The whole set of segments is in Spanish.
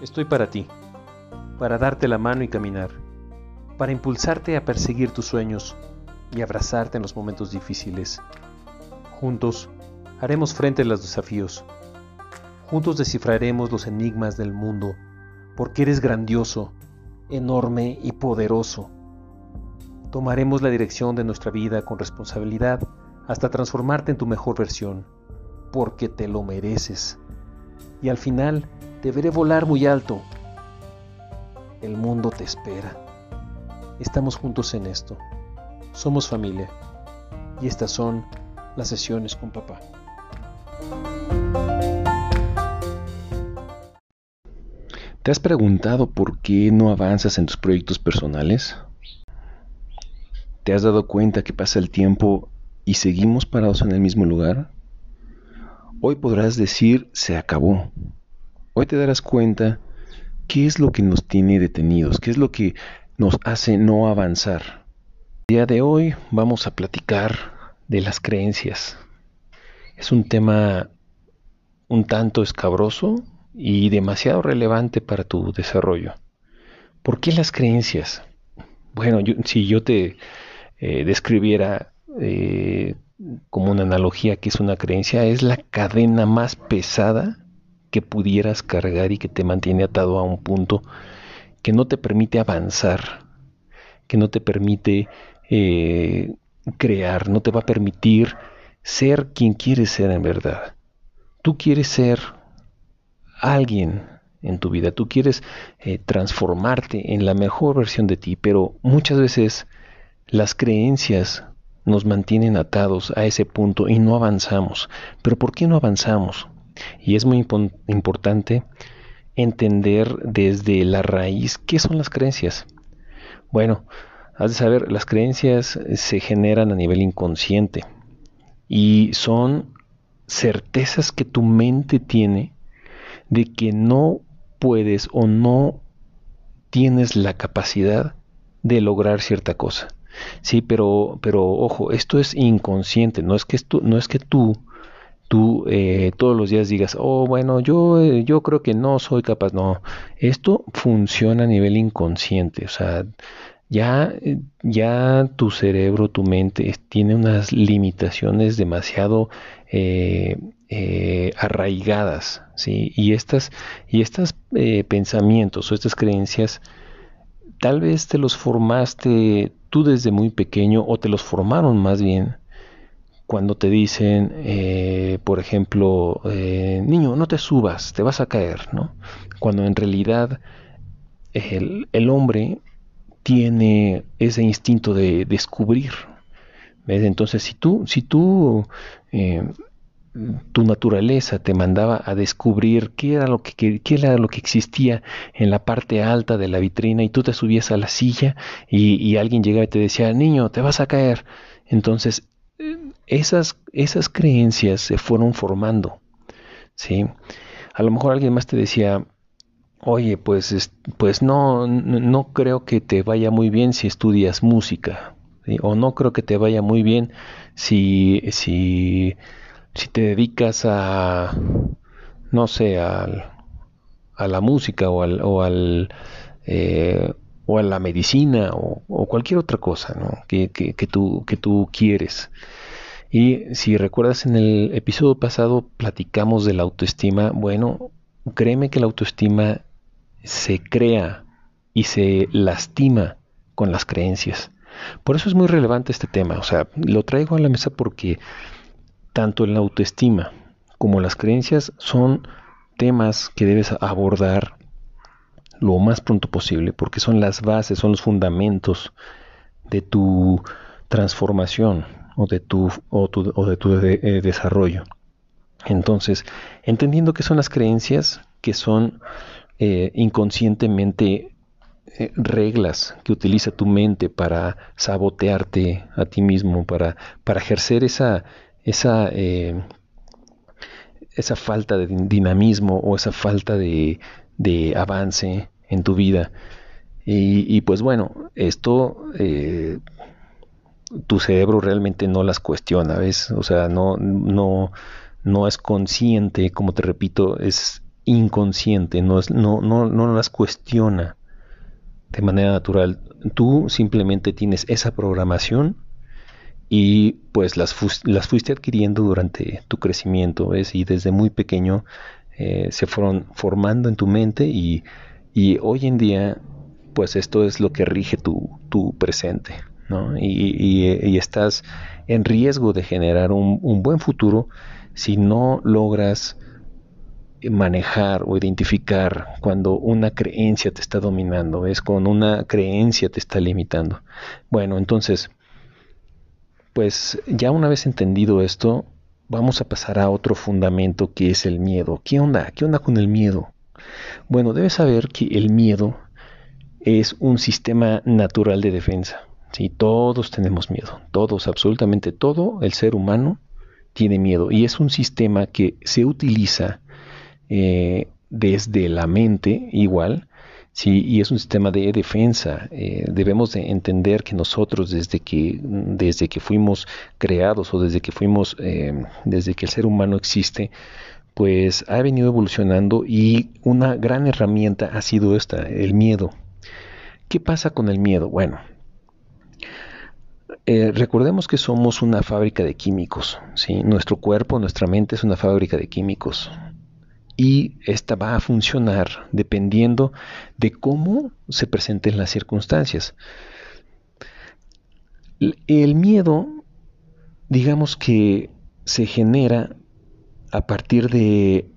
Estoy para ti, para darte la mano y caminar, para impulsarte a perseguir tus sueños y abrazarte en los momentos difíciles. Juntos haremos frente a los desafíos. Juntos descifraremos los enigmas del mundo, porque eres grandioso, enorme y poderoso. Tomaremos la dirección de nuestra vida con responsabilidad hasta transformarte en tu mejor versión, porque te lo mereces. Y al final, te veré volar muy alto. El mundo te espera. Estamos juntos en esto. Somos familia. Y estas son las sesiones con papá. ¿Te has preguntado por qué no avanzas en tus proyectos personales? ¿Te has dado cuenta que pasa el tiempo y seguimos parados en el mismo lugar? Hoy podrás decir se acabó. Hoy te darás cuenta qué es lo que nos tiene detenidos, qué es lo que nos hace no avanzar. El día de hoy vamos a platicar de las creencias. Es un tema un tanto escabroso y demasiado relevante para tu desarrollo. ¿Por qué las creencias? Bueno, si yo te eh, describiera eh, como una analogía que es una creencia, es la cadena más pesada que pudieras cargar y que te mantiene atado a un punto que no te permite avanzar, que no te permite eh, crear, no te va a permitir ser quien quieres ser en verdad. Tú quieres ser alguien en tu vida, tú quieres eh, transformarte en la mejor versión de ti, pero muchas veces las creencias nos mantienen atados a ese punto y no avanzamos. ¿Pero por qué no avanzamos? Y es muy importante entender desde la raíz qué son las creencias. Bueno, has de saber, las creencias se generan a nivel inconsciente y son certezas que tu mente tiene de que no puedes o no tienes la capacidad de lograr cierta cosa. Sí, pero, pero ojo, esto es inconsciente, no es que, esto, no es que tú tú eh, todos los días digas, oh, bueno, yo, eh, yo creo que no soy capaz. No, esto funciona a nivel inconsciente, o sea, ya, ya tu cerebro, tu mente tiene unas limitaciones demasiado eh, arraigadas, ¿sí? Y estas, y estos pensamientos o estas creencias, tal vez te los formaste tú desde muy pequeño o te los formaron más bien cuando te dicen, eh, por ejemplo, eh, niño, no te subas, te vas a caer, ¿no? Cuando en realidad el, hombre tiene ese instinto de descubrir. Entonces, si tú, si tú eh, tu naturaleza te mandaba a descubrir qué era lo que qué era lo que existía en la parte alta de la vitrina y tú te subías a la silla y, y alguien llegaba y te decía niño te vas a caer entonces esas, esas creencias se fueron formando, ¿sí? A lo mejor alguien más te decía, oye, pues, pues no, no creo que te vaya muy bien si estudias música, o no creo que te vaya muy bien si, si, si te dedicas a, no sé, a, a la música o al, o al eh, o a la medicina o, cualquier otra cosa ¿no? que, que, tú, que tú quieres. Y si recuerdas en el episodio pasado platicamos de la autoestima, bueno, créeme que la autoestima se crea y se lastima con las creencias. Por eso es muy relevante este tema, o sea, lo traigo a la mesa porque tanto la autoestima como las creencias son temas que debes abordar lo más pronto posible, porque son las bases, son los fundamentos de tu transformación o de tu, o o de tu eh, desarrollo. Entonces, entendiendo que son las creencias, que son eh, inconscientemente eh, reglas que utiliza tu mente para sabotearte a ti mismo, para, para ejercer esa, esa, esa falta de dinamismo o esa falta de, de avance en tu vida. Y, pues bueno, esto tu cerebro realmente no las cuestiona, ¿ves? O sea, no, no, no es consciente, como te repito, es inconsciente, no, no, no, no las cuestiona de manera natural. Tú simplemente tienes esa programación y pues las, las fuiste adquiriendo durante tu crecimiento ¿ves? y desde muy pequeño eh, se fueron formando en tu mente y, y, hoy en día pues esto es lo que rige tu, tu presente ¿no? y, estás en riesgo de generar un, buen futuro si no logras manejar o identificar cuando una creencia te está dominando, es con una creencia te está limitando. Bueno, entonces, pues ya una vez entendido esto, vamos a pasar a otro fundamento que es el miedo. ¿Qué onda? ¿Qué onda con el miedo? Bueno, debes saber que el miedo es un sistema natural de defensa. ¿Sí? Todos tenemos miedo, todos, absolutamente todo el ser humano tiene miedo y es un sistema que se utiliza eh, desde la mente igual, sí, y es un sistema de defensa. Eh, debemos de entender que nosotros desde que, desde que fuimos creados o desde que fuimos, eh, desde que el ser humano existe, pues ha venido evolucionando y una gran herramienta ha sido esta, el miedo. ¿Qué pasa con el miedo? Bueno, recordemos que somos una fábrica de químicos. Nuestro cuerpo, nuestra mente es una fábrica de químicos y esta va a funcionar dependiendo de cómo se presenten las circunstancias. El miedo, digamos que se genera a partir de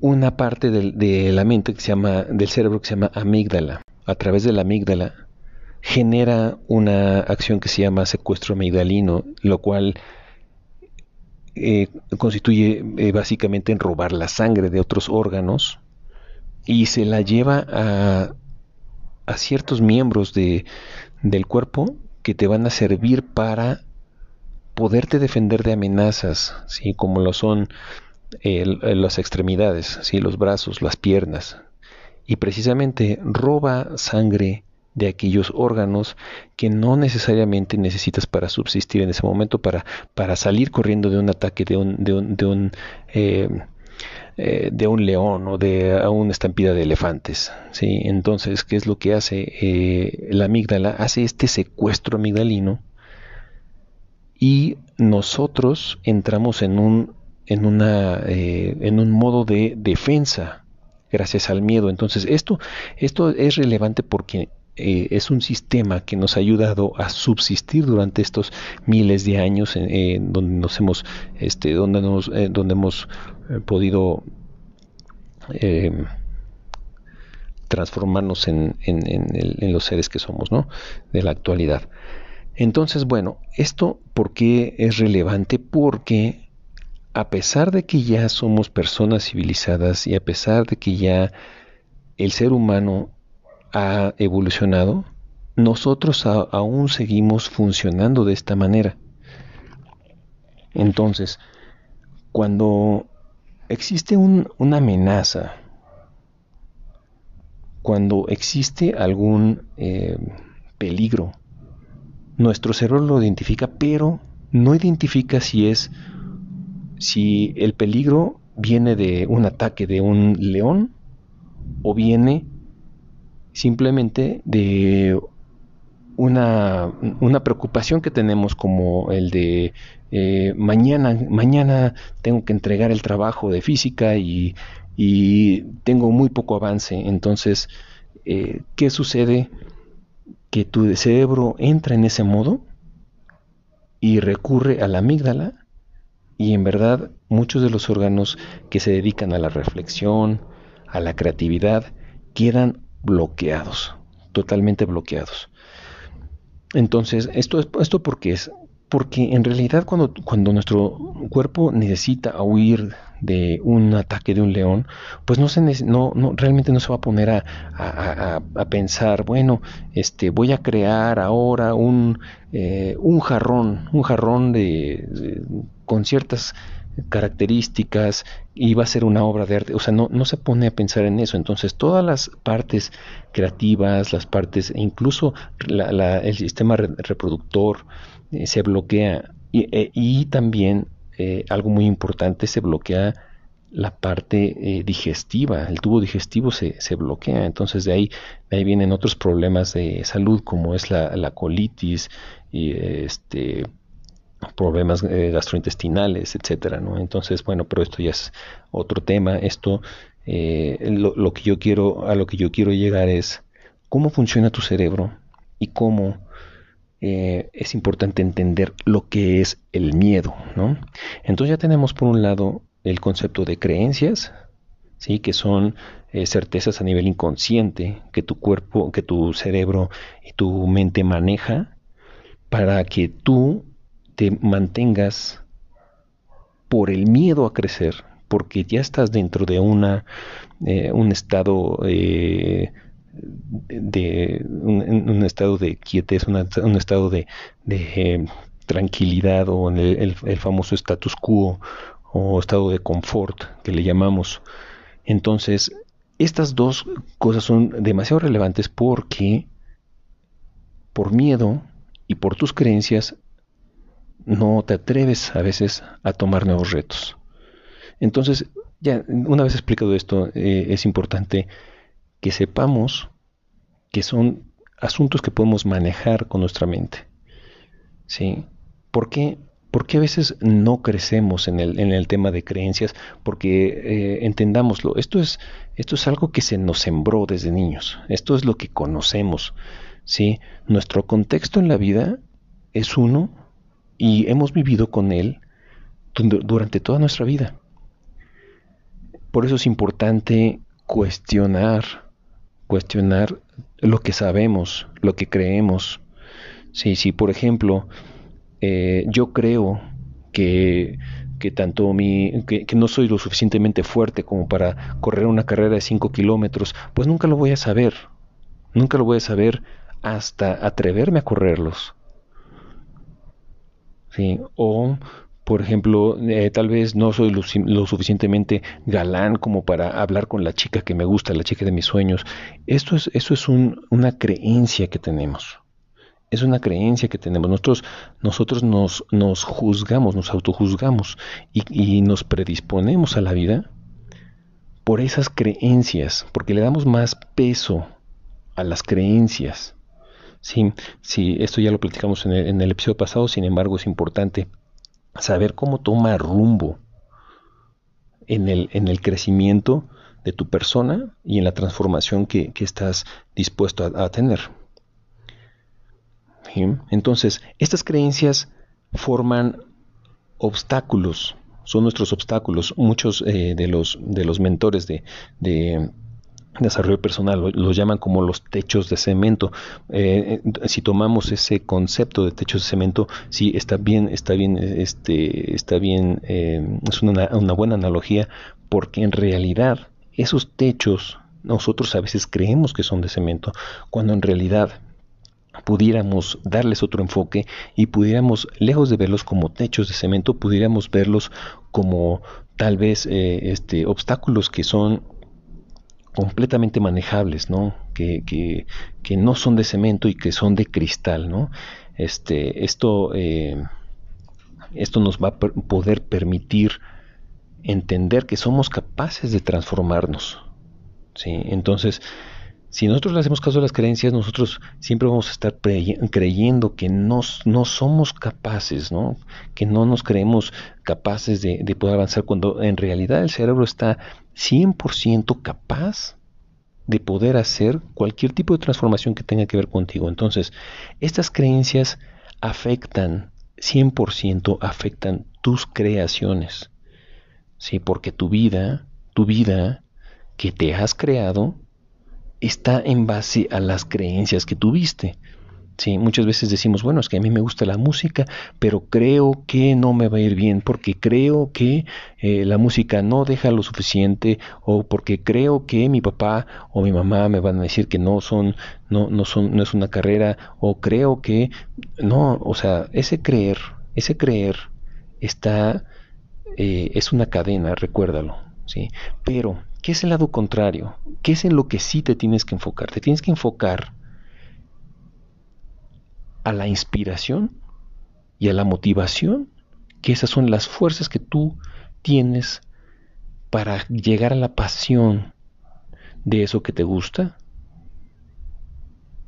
una parte de, la mente que se llama, del cerebro que se llama amígdala. A través de la amígdala genera una acción que se llama secuestro amigdalino, lo cual eh, constituye eh, básicamente en robar la sangre de otros órganos y se la lleva a, a ciertos miembros de, del cuerpo que te van a servir para poderte defender de amenazas, ¿sí? como lo son las extremidades, ¿sí? los brazos, las piernas. Y precisamente roba sangre de aquellos órganos que no necesariamente necesitas para subsistir en ese momento, para, para salir corriendo de un ataque de un, de un, de un, eh, eh, león o de una estampida de elefantes. ¿sí? Entonces, ¿qué es lo que hace eh, la amígdala? Hace este secuestro amigdalino y nosotros entramos en un, en una, en un modo de defensa gracias al miedo. Entonces, esto, esto es relevante porque eh, es un sistema que nos ha ayudado a subsistir durante estos miles de años donde nos hemos este donde eh, donde hemos eh, podido em, transformarnos en, en, los seres que somos ¿no? de la actualidad entonces bueno esto por qué es relevante porque a pesar de que ya somos personas civilizadas y a pesar de que ya el ser humano ha evolucionado, nosotros aún seguimos funcionando de esta manera. Entonces, cuando existe una amenaza, cuando existe algún eh, peligro, nuestro cerebro lo identifica, pero no identifica si es si el peligro viene de un ataque de un león o viene simplemente de una, una, preocupación que tenemos como el de eh, mañana, mañana tengo que entregar el trabajo de física y, y tengo muy poco avance. Entonces, eh, ¿qué sucede? Que tu cerebro entra en ese modo y recurre a la amígdala y en verdad muchos de los órganos que se dedican a la reflexión, a la creatividad, quedan bloqueados, totalmente bloqueados. Entonces, esto es esto porque es porque en realidad cuando, cuando nuestro cuerpo necesita huir de un ataque de un león, pues no se no, no realmente no se va a poner a, a, pensar, bueno, este voy a crear ahora un, eh, un jarrón, un jarrón de con ciertas características y va a ser una obra de arte, o sea, no, no se pone a pensar en eso. Entonces, todas las partes creativas, las partes, incluso el sistema reproductor eh, se bloquea. Y, e, también eh, algo muy importante, se bloquea la parte eh, digestiva, el tubo digestivo se, bloquea, entonces de ahí, ahí vienen otros problemas de salud como es la, colitis y este problemas eh, gastrointestinales, etcétera, ¿no? Entonces, bueno, pero esto ya es otro tema. Esto, eh, lo, que yo quiero, a lo que yo quiero llegar es cómo funciona tu cerebro y cómo es importante entender lo que es el miedo, ¿no? Entonces ya tenemos por un lado el concepto de creencias, ¿sí? que son eh, certezas a nivel inconsciente que tu cuerpo, que tu cerebro y tu mente maneja para que tú te mantengas por el miedo a crecer, porque ya estás dentro de una, eh, un estado eh, de un, estado de quietez, un estado de, tranquilidad o en el, el, famoso status quo o estado de confort que le llamamos. Entonces, estas dos cosas son demasiado relevantes porque por miedo y por tus creencias no te atreves a veces a tomar nuevos retos. Entonces, ya una vez explicado esto, eh, es importante que sepamos que son asuntos que podemos manejar con nuestra mente. ¿Sí? ¿Por qué? ¿Por qué a veces no crecemos en el, en el tema de creencias? Porque eh, entendámoslo, esto es, esto es algo que se nos sembró desde niños, esto es lo que conocemos. ¿sí? Nuestro contexto en la vida es uno y hemos vivido con él durante toda nuestra vida. Por eso es importante cuestionar, cuestionar lo que sabemos, lo que creemos. Sí, sí, por ejemplo, eh, yo creo que, tanto mi, que, no soy lo suficientemente fuerte como para correr una carrera de 5 kilómetros, pues nunca lo voy a saber. Nunca lo voy a saber hasta atreverme a correrlos. ¿Sí? O, por ejemplo, eh, tal vez no soy lo, suficientemente galán como para hablar con la chica que me gusta, la chica de mis sueños. Esto es, eso es una creencia que tenemos es una creencia que tenemos. Nosotros, nosotros nos, nos juzgamos, nos autojuzgamos y nos predisponemos a la vida por esas creencias, porque le damos más peso a las creencias. Sí, sí, esto ya lo platicamos en el, episodio pasado, sin embargo es importante saber cómo toma rumbo en el, en el crecimiento de tu persona y en la transformación que, estás dispuesto a tener. Entonces, estas creencias forman obstáculos, son nuestros obstáculos. Muchos eh, de, los, de los mentores de, desarrollo personal los llaman como los techos de cemento. Eh, si tomamos ese concepto de techos de cemento, sí está bien, está bien, este, está bien, eh, es una, una buena analogía, porque en realidad esos techos nosotros a veces creemos que son de cemento, cuando en realidad pudiéramos darles otro enfoque y pudiéramos, lejos de verlos como techos de cemento, pudiéramos verlos como tal vez eh, este, obstáculos que son completamente manejables, ¿no? Que, que, que, no son de cemento y que son de cristal, ¿no? Este, esto, eh, esto nos va a poder permitir entender que somos capaces de transformarnos, ¿sí? Entonces, si nosotros le hacemos caso a las creencias, nosotros siempre vamos a estar creyendo que no, no somos capaces, ¿no? que no nos creemos capaces de, de poder avanzar, cuando en realidad el cerebro está 100% capaz de poder hacer cualquier tipo de transformación que tenga que ver contigo. Entonces, estas creencias afectan, 100% afectan tus creaciones. ¿sí? Porque tu vida, tu vida que te has creado, está en base a las creencias que tuviste. Sí, muchas veces decimos, bueno, es que a mí me gusta la música, pero creo que no me va a ir bien porque creo que eh, la música no deja lo suficiente o porque creo que mi papá o mi mamá me van a decir que no son, no, no son, no es una carrera o creo que no, o sea, ese creer, ese creer está, eh, es una cadena, recuérdalo, sí, pero ¿Qué es el lado contrario? ¿Qué es en lo que sí te tienes que enfocar? Te tienes que enfocar a la inspiración y a la motivación, que esas son las fuerzas que tú tienes para llegar a la pasión de eso que te gusta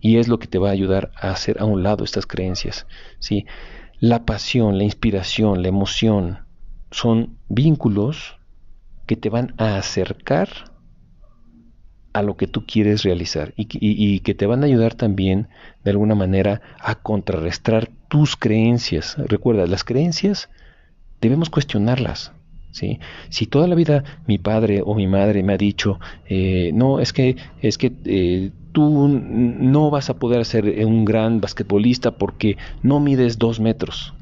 y es lo que te va a ayudar a hacer a un lado estas creencias. ¿sí? La pasión, la inspiración, la emoción son vínculos que te van a acercar a lo que tú quieres realizar y, que te van a ayudar también de alguna manera a contrarrestar tus creencias. Recuerda, las creencias debemos cuestionarlas. ¿sí? Si toda la vida mi padre o mi madre me ha dicho, eh, no, es que, es que eh, tú no vas a poder ser un gran basquetbolista porque no mides dos metros.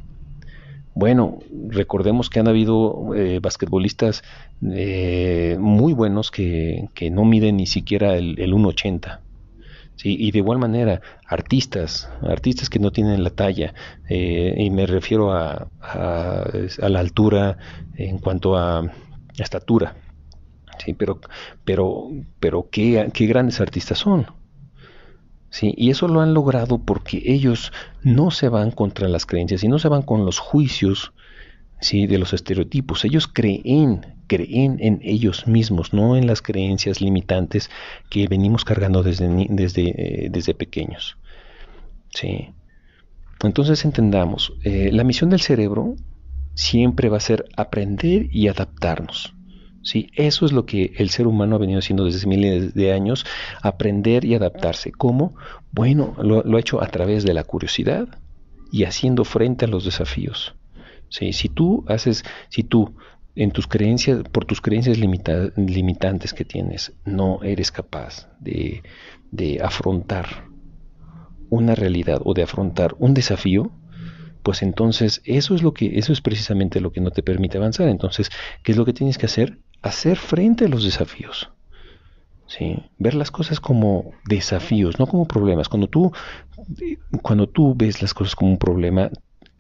Bueno, recordemos que han habido eh, basquetbolistas eh, muy buenos que, no miden ni siquiera el, 1,80. ¿sí? Y de igual manera, artistas, artistas que no tienen la talla, eh, y me refiero a, a, la altura en cuanto a estatura. Sí, pero, pero, pero qué grandes artistas son. ¿Sí? Y eso lo han logrado porque ellos no se van contra las creencias y no se van con los juicios ¿sí? de los estereotipos. Ellos creen, creen en ellos mismos, no en las creencias limitantes que venimos cargando desde, desde, eh, desde pequeños. ¿sí? Entonces entendamos, eh, la misión del cerebro siempre va a ser aprender y adaptarnos. ¿Sí? Eso es lo que el ser humano ha venido haciendo desde miles de años, aprender y adaptarse. ¿Cómo? Bueno, lo, ha hecho a través de la curiosidad y haciendo frente a los desafíos. ¿sí? Si tú haces, si tú en tus creencias, por tus creencias limitantes que tienes, no eres capaz de, de afrontar una realidad o de afrontar un desafío, pues entonces eso es lo que eso es precisamente lo que no te permite avanzar. Entonces, ¿qué es lo que tienes que hacer? Hacer frente a los desafíos. ¿sí? Ver las cosas como desafíos, no como problemas. Cuando tú, cuando tú ves las cosas como un problema,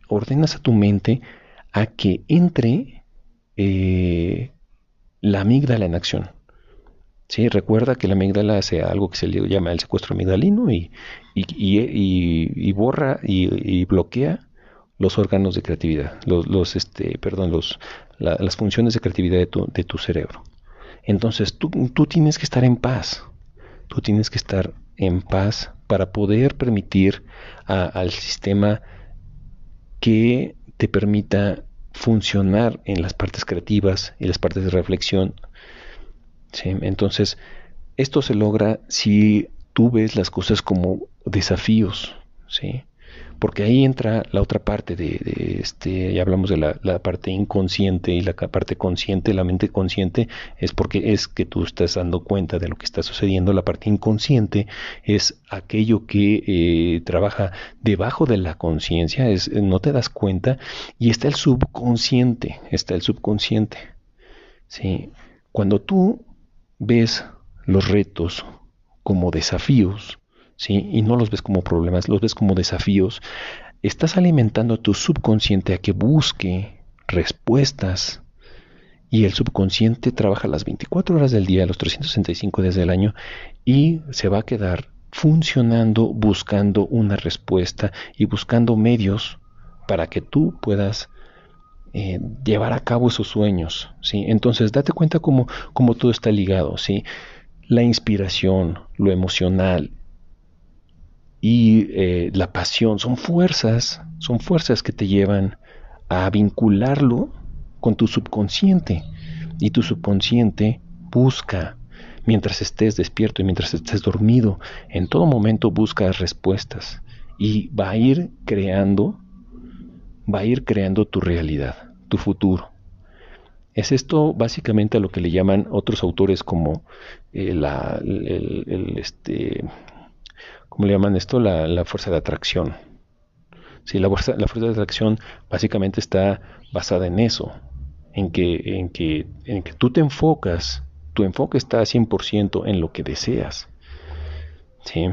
ordenas a tu mente a que entre eh, la amígdala en acción. ¿Sí? Recuerda que la amígdala hace algo que se le llama el secuestro amigdalino y, y, borra y, bloquea los órganos de creatividad, los, este, perdón, los, las funciones de creatividad de tu, de tu cerebro. Entonces tú, tú, tienes que estar en paz, tú tienes que estar en paz para poder permitir al sistema que te permita funcionar en las partes creativas y las partes de reflexión. Entonces, esto se logra si tú ves las cosas como desafíos, ¿sí? Porque ahí entra la otra parte de, este, ya hablamos de la, parte inconsciente y la parte consciente, la mente consciente es porque es que tú estás dando cuenta de lo que está sucediendo, la parte inconsciente es aquello que eh, trabaja debajo de la conciencia, es no te das cuenta y está el subconsciente, está el subconsciente. ¿sí? Cuando tú ves los retos como desafíos, y no los ves como problemas, los ves como desafíos, estás alimentando a tu subconsciente a que busque respuestas y el subconsciente trabaja las 24 horas del día, los 365 días del año y se va a quedar funcionando buscando una respuesta y buscando medios para que tú puedas eh, llevar a cabo esos sueños, ¿sí? Entonces, date cuenta cómo, cómo todo está ligado, ¿sí? La inspiración, lo emocional, y eh, la pasión son fuerzas, son fuerzas que te llevan a vincularlo con tu subconsciente. Y tu subconsciente busca, mientras estés despierto y mientras estés dormido, en todo momento busca respuestas y va a ir creando, va a ir creando tu realidad, tu futuro. Es esto básicamente a lo que le llaman otros autores como eh, la, el, este, ¿cómo le llaman esto? La, fuerza de atracción. Sí, la fuerza, de atracción básicamente está basada en eso, en que, en que, en que tú te enfocas, tu enfoque está 100% en lo que deseas. ¿sí?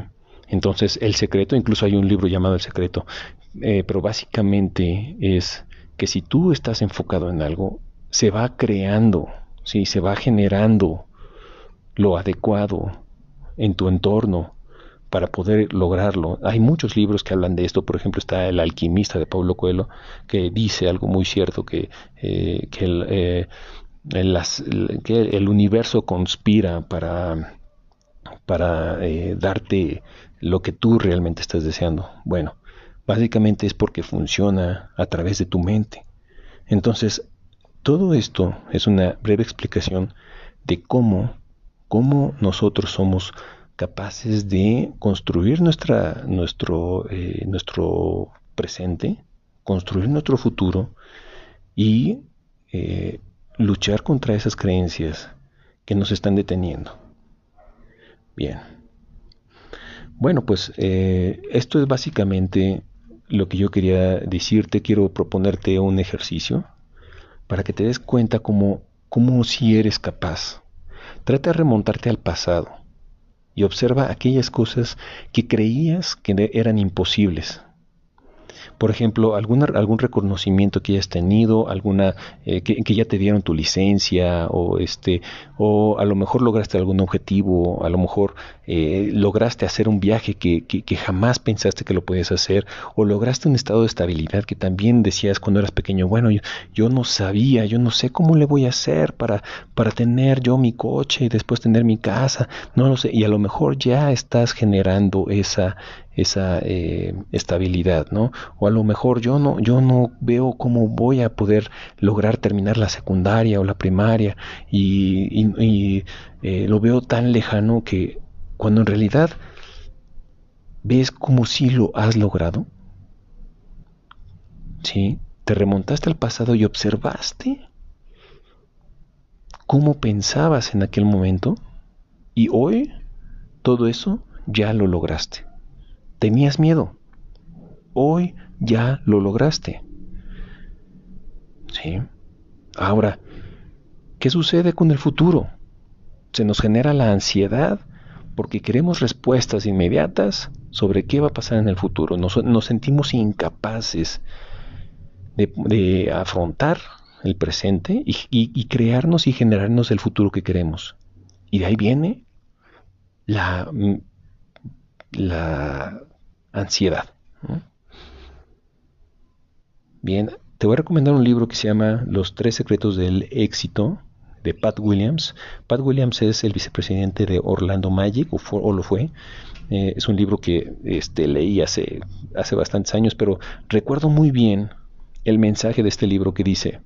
Entonces, el secreto, incluso hay un libro llamado El secreto, eh, pero básicamente es que si tú estás enfocado en algo, se va creando, ¿sí? se va generando lo adecuado en tu entorno, para poder lograrlo. Hay muchos libros que hablan de esto, por ejemplo está El alquimista de Pablo Coelho, que dice algo muy cierto, que, eh, que, eh, que el universo conspira para, para eh, darte lo que tú realmente estás deseando. Bueno, básicamente es porque funciona a través de tu mente. Entonces, todo esto es una breve explicación de cómo, cómo nosotros somos capaces de construir nuestra, nuestro, eh, nuestro presente, construir nuestro futuro y eh, luchar contra esas creencias que nos están deteniendo. Bien. Bueno, pues eh, esto es básicamente lo que yo quería decirte. Quiero proponerte un ejercicio para que te des cuenta cómo, cómo si eres capaz. Trata de remontarte al pasado y observa aquellas cosas que creías que eran imposibles, por ejemplo, alguna, algún reconocimiento que hayas tenido, alguna eh, que, ya te dieron tu licencia o este o a lo mejor lograste algún objetivo, a lo mejor eh, lograste hacer un viaje que, que, jamás pensaste que lo podías hacer o lograste un estado de estabilidad que también decías cuando eras pequeño, bueno, yo, yo no sabía, yo no sé cómo le voy a hacer para, para tener yo mi coche y después tener mi casa, no lo sé, y a lo mejor ya estás generando esa, esa eh, estabilidad, ¿no? O a lo mejor yo no, yo no veo cómo voy a poder lograr terminar la secundaria o la primaria y, eh, lo veo tan lejano que cuando en realidad ves como si lo has logrado, ¿sí? Te remontaste al pasado y observaste cómo pensabas en aquel momento y hoy todo eso ya lo lograste. Tenías miedo. Hoy ya lo lograste. ¿Sí? Ahora, ¿qué sucede con el futuro? Se nos genera la ansiedad porque queremos respuestas inmediatas sobre qué va a pasar en el futuro. Nos, sentimos incapaces de, afrontar el presente y, y, crearnos y generarnos el futuro que queremos. Y de ahí viene la, la ansiedad. Bien, te voy a recomendar un libro que se llama Los tres secretos del éxito de Pat Williams. Pat Williams es el vicepresidente de Orlando Magic, o, lo fue. Eh, es un libro que este, leí hace, hace bastantes años, pero recuerdo muy bien el mensaje de este libro que dice,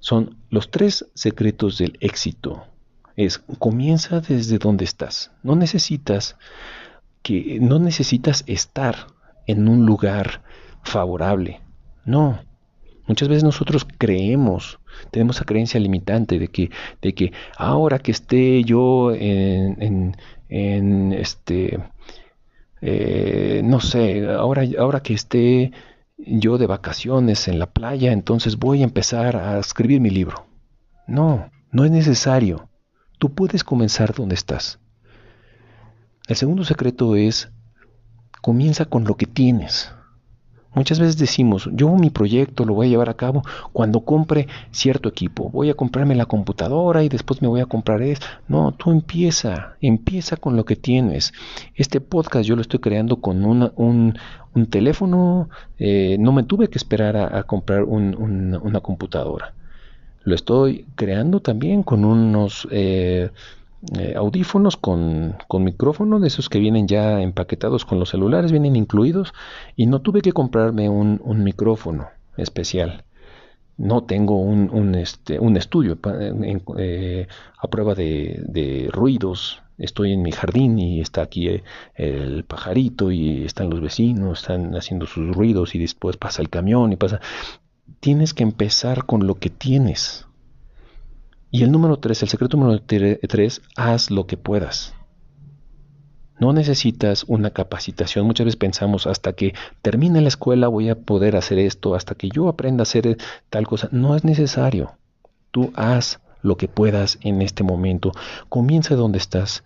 son los tres secretos del éxito. Es, comienza desde donde estás. No necesitas que no necesitas estar en un lugar favorable. No. Muchas veces nosotros creemos, tenemos esa creencia limitante de que, de que ahora que esté yo en, en, este, eh, no sé, ahora, ahora que esté yo de vacaciones en la playa, entonces voy a empezar a escribir mi libro. No, no es necesario. Tú puedes comenzar donde estás. El segundo secreto es, comienza con lo que tienes. Muchas veces decimos, yo mi proyecto lo voy a llevar a cabo cuando compre cierto equipo. Voy a comprarme la computadora y después me voy a comprar eso. No, tú empieza, empieza con lo que tienes. Este podcast yo lo estoy creando con un, teléfono. Eh, no me tuve que esperar a, comprar una computadora. Lo estoy creando también con unos... Eh, eh, audífonos con, con, micrófono, de esos que vienen ya empaquetados con los celulares, vienen incluidos, y no tuve que comprarme un, un micrófono especial. No tengo un, un, este, un estudio eh, a prueba de, de, ruidos. Estoy en mi jardín y está aquí eh, el pajarito y están los vecinos, están haciendo sus ruidos y después pasa el camión y pasa. Tienes que empezar con lo que tienes y el número tres, el secreto número tres, haz lo que puedas. No necesitas una capacitación. Muchas veces pensamos, hasta que termine la escuela voy a poder hacer esto, hasta que yo aprenda a hacer tal cosa. No es necesario. Tú haz lo que puedas en este momento. Comienza donde estás,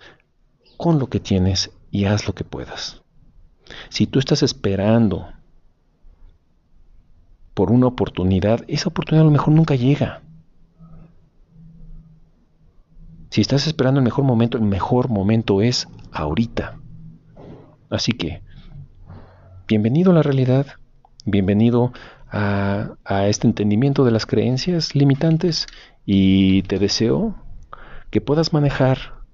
con lo que tienes y haz lo que puedas. Si tú estás esperando por una oportunidad, esa oportunidad a lo mejor nunca llega. Si estás esperando el mejor momento, el mejor momento es ahorita. Así que, bienvenido a la realidad, bienvenido a, a este entendimiento de las creencias limitantes y te deseo que puedas manejar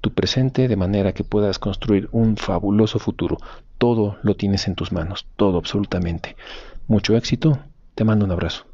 tu presente de manera que puedas construir un fabuloso futuro. Todo lo tienes en tus manos, todo absolutamente. Mucho éxito, te mando un abrazo.